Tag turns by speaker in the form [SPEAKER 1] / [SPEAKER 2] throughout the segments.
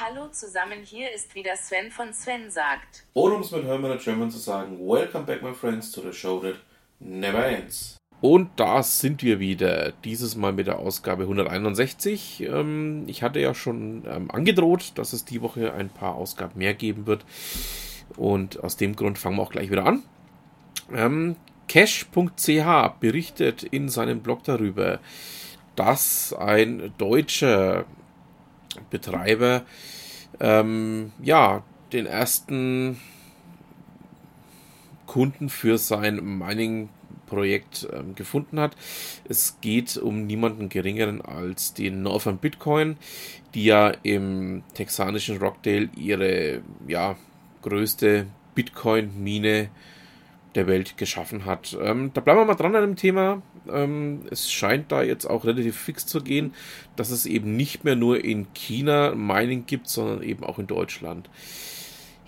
[SPEAKER 1] Hallo zusammen, hier ist wieder Sven von Sven sagt.
[SPEAKER 2] Oder um es mit Hermann German zu sagen, Welcome back my friends to the show that never ends. Und da sind wir wieder, dieses Mal mit der Ausgabe 161. Ähm, ich hatte ja schon ähm, angedroht, dass es die Woche ein paar Ausgaben mehr geben wird. Und aus dem Grund fangen wir auch gleich wieder an. Ähm, Cash.ch berichtet in seinem Blog darüber, dass ein deutscher Betreiber ähm, ja den ersten Kunden für sein Mining-Projekt ähm, gefunden hat. Es geht um niemanden geringeren als den Northern Bitcoin, die ja im texanischen Rockdale ihre ja, größte Bitcoin-Mine der Welt geschaffen hat. Ähm, da bleiben wir mal dran an dem Thema. Ähm, es scheint da jetzt auch relativ fix zu gehen, dass es eben nicht mehr nur in China Mining gibt, sondern eben auch in Deutschland.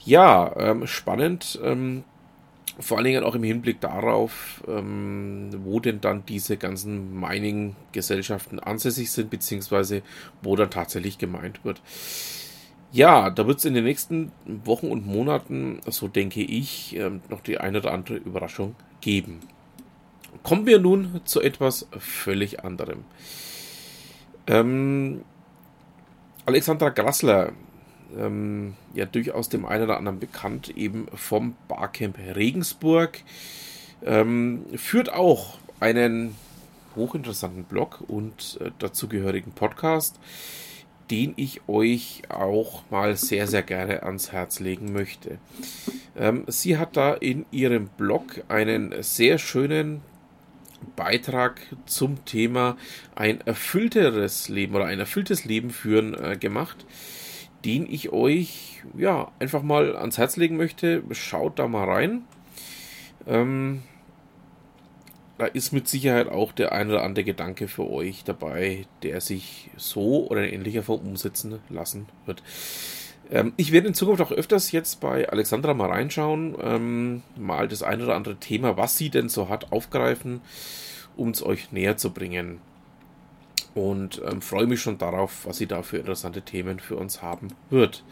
[SPEAKER 2] Ja, ähm, spannend. Ähm, vor allen Dingen auch im Hinblick darauf, ähm, wo denn dann diese ganzen Mining-Gesellschaften ansässig sind, beziehungsweise wo dann tatsächlich gemeint wird. Ja, da wird es in den nächsten Wochen und Monaten, so denke ich, ähm, noch die eine oder andere Überraschung geben. Kommen wir nun zu etwas völlig anderem. Ähm, Alexandra Grassler, ähm, ja durchaus dem einen oder anderen bekannt, eben vom Barcamp Regensburg, ähm, führt auch einen hochinteressanten Blog und äh, dazugehörigen Podcast den ich euch auch mal sehr, sehr gerne ans Herz legen möchte. Ähm, sie hat da in ihrem Blog einen sehr schönen Beitrag zum Thema ein erfüllteres Leben oder ein erfülltes Leben führen äh, gemacht, den ich euch ja einfach mal ans Herz legen möchte. Schaut da mal rein. Ähm, da ist mit Sicherheit auch der ein oder andere Gedanke für euch dabei, der sich so oder in ähnlicher Form umsetzen lassen wird. Ähm, ich werde in Zukunft auch öfters jetzt bei Alexandra mal reinschauen, ähm, mal das ein oder andere Thema, was sie denn so hat, aufgreifen, um es euch näher zu bringen. Und ähm, freue mich schon darauf, was sie da für interessante Themen für uns haben wird.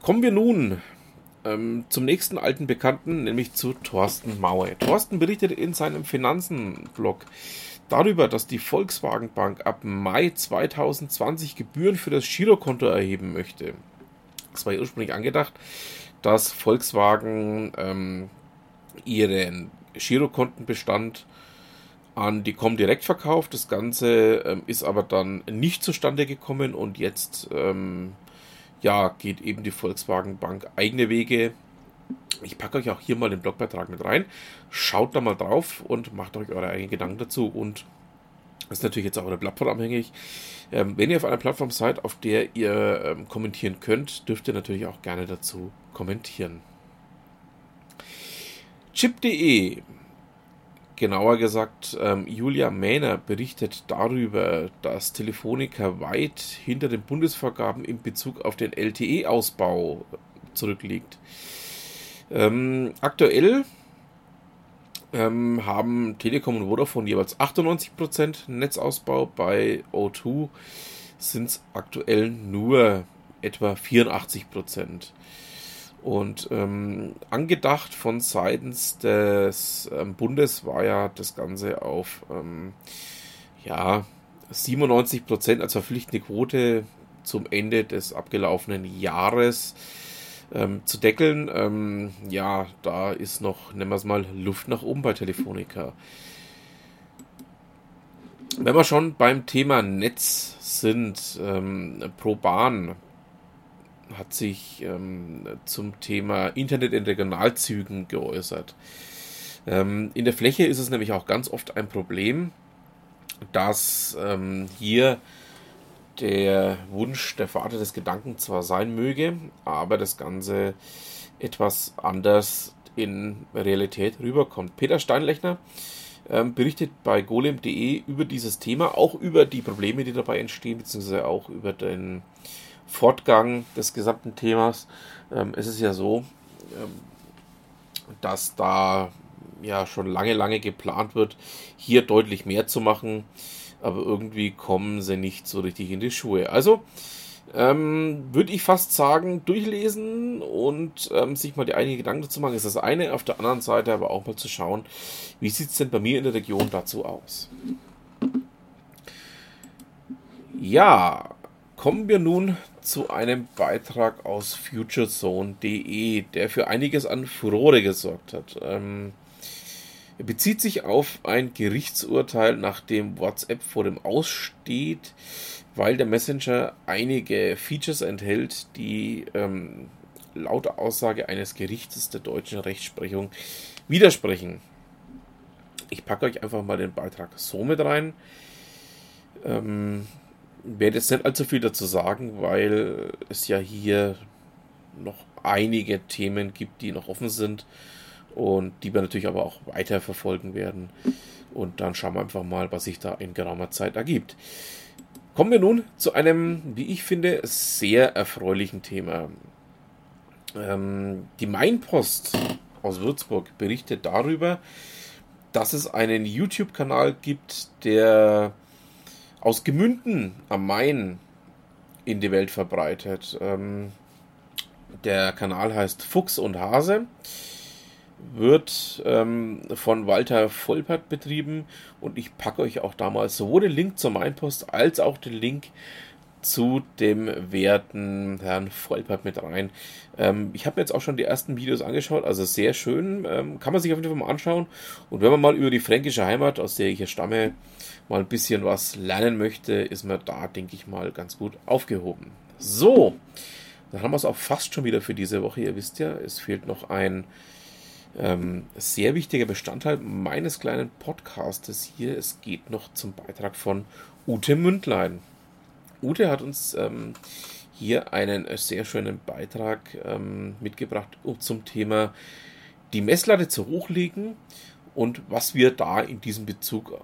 [SPEAKER 2] Kommen wir nun ähm, zum nächsten alten Bekannten, nämlich zu Thorsten Maue. Thorsten berichtet in seinem Finanzen-Blog darüber, dass die Volkswagen Bank ab Mai 2020 Gebühren für das Girokonto erheben möchte. Es war ursprünglich angedacht, dass Volkswagen ähm, ihren Girokontenbestand an die Comdirect verkauft. Das Ganze ähm, ist aber dann nicht zustande gekommen und jetzt ähm, ja, geht eben die Volkswagen Bank eigene Wege. Ich packe euch auch hier mal den Blogbeitrag mit rein. Schaut da mal drauf und macht euch eure eigenen Gedanken dazu. Und das ist natürlich jetzt auch eine Plattform abhängig. Ähm, wenn ihr auf einer Plattform seid, auf der ihr ähm, kommentieren könnt, dürft ihr natürlich auch gerne dazu kommentieren. Chip.de Genauer gesagt, ähm, Julia Mähner berichtet darüber, dass Telefonica weit hinter den Bundesvorgaben in Bezug auf den LTE-Ausbau zurückliegt. Ähm, aktuell ähm, haben Telekom und Vodafone jeweils 98% Netzausbau, bei O2 sind es aktuell nur etwa 84%. Und ähm, angedacht von seitens des ähm, Bundes war ja das Ganze auf ähm, ja, 97 Prozent als verpflichtende Quote zum Ende des abgelaufenen Jahres ähm, zu deckeln. Ähm, ja, da ist noch, nennen wir es mal, Luft nach oben bei Telefonica. Wenn wir schon beim Thema Netz sind, ähm, pro Bahn hat sich ähm, zum Thema Internet in Regionalzügen geäußert. Ähm, in der Fläche ist es nämlich auch ganz oft ein Problem, dass ähm, hier der Wunsch, der Vater des Gedanken zwar sein möge, aber das Ganze etwas anders in Realität rüberkommt. Peter Steinlechner ähm, berichtet bei golem.de über dieses Thema, auch über die Probleme, die dabei entstehen, beziehungsweise auch über den Fortgang des gesamten Themas. Ähm, es ist ja so, ähm, dass da ja schon lange, lange geplant wird, hier deutlich mehr zu machen, aber irgendwie kommen sie nicht so richtig in die Schuhe. Also, Ähm, Würde ich fast sagen, durchlesen und ähm, sich mal die eigenen Gedanken dazu machen, ist das eine. Auf der anderen Seite aber auch mal zu schauen, wie sieht es denn bei mir in der Region dazu aus. Ja, kommen wir nun zu einem Beitrag aus futurezone.de, der für einiges an Furore gesorgt hat. Ähm, er bezieht sich auf ein Gerichtsurteil, nachdem WhatsApp vor dem Aussteht, weil der Messenger einige Features enthält, die ähm, laut Aussage eines Gerichtes der deutschen Rechtsprechung widersprechen. Ich packe euch einfach mal den Beitrag so mit rein. Ähm, werde jetzt nicht allzu viel dazu sagen, weil es ja hier noch einige Themen gibt, die noch offen sind und die wir natürlich aber auch weiter verfolgen werden. Und dann schauen wir einfach mal, was sich da in geraumer Zeit ergibt. Kommen wir nun zu einem, wie ich finde, sehr erfreulichen Thema. Ähm, die Mainpost aus Würzburg berichtet darüber, dass es einen YouTube-Kanal gibt, der aus Gemünden am Main in die Welt verbreitet. Ähm, der Kanal heißt Fuchs und Hase, wird ähm, von Walter Volpert betrieben und ich packe euch auch damals sowohl den Link zur Mainpost als auch den Link zu dem werten Herrn Volpert mit rein. Ähm, ich habe mir jetzt auch schon die ersten Videos angeschaut, also sehr schön. Ähm, kann man sich auf jeden Fall mal anschauen. Und wenn man mal über die fränkische Heimat, aus der ich hier stamme, mal ein bisschen was lernen möchte, ist man da, denke ich mal, ganz gut aufgehoben. So, dann haben wir es auch fast schon wieder für diese Woche. Ihr wisst ja, es fehlt noch ein ähm, sehr wichtiger Bestandteil meines kleinen Podcastes hier. Es geht noch zum Beitrag von Ute Mündlein. Ute hat uns ähm, hier einen sehr schönen Beitrag ähm, mitgebracht zum Thema die Messlatte zu hochlegen und was wir da in diesem Bezug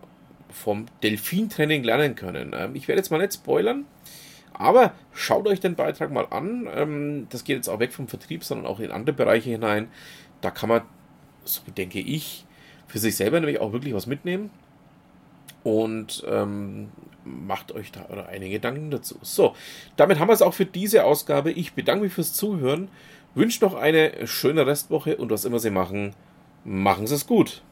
[SPEAKER 2] vom Delfin-Training lernen können. Ähm, ich werde jetzt mal nicht spoilern, aber schaut euch den Beitrag mal an. Ähm, das geht jetzt auch weg vom Vertrieb, sondern auch in andere Bereiche hinein. Da kann man, so denke ich, für sich selber nämlich auch wirklich was mitnehmen. Und ähm, macht euch da eure eigenen Gedanken dazu. So, damit haben wir es auch für diese Ausgabe. Ich bedanke mich fürs Zuhören, wünsche noch eine schöne Restwoche und was immer Sie machen, machen Sie es gut.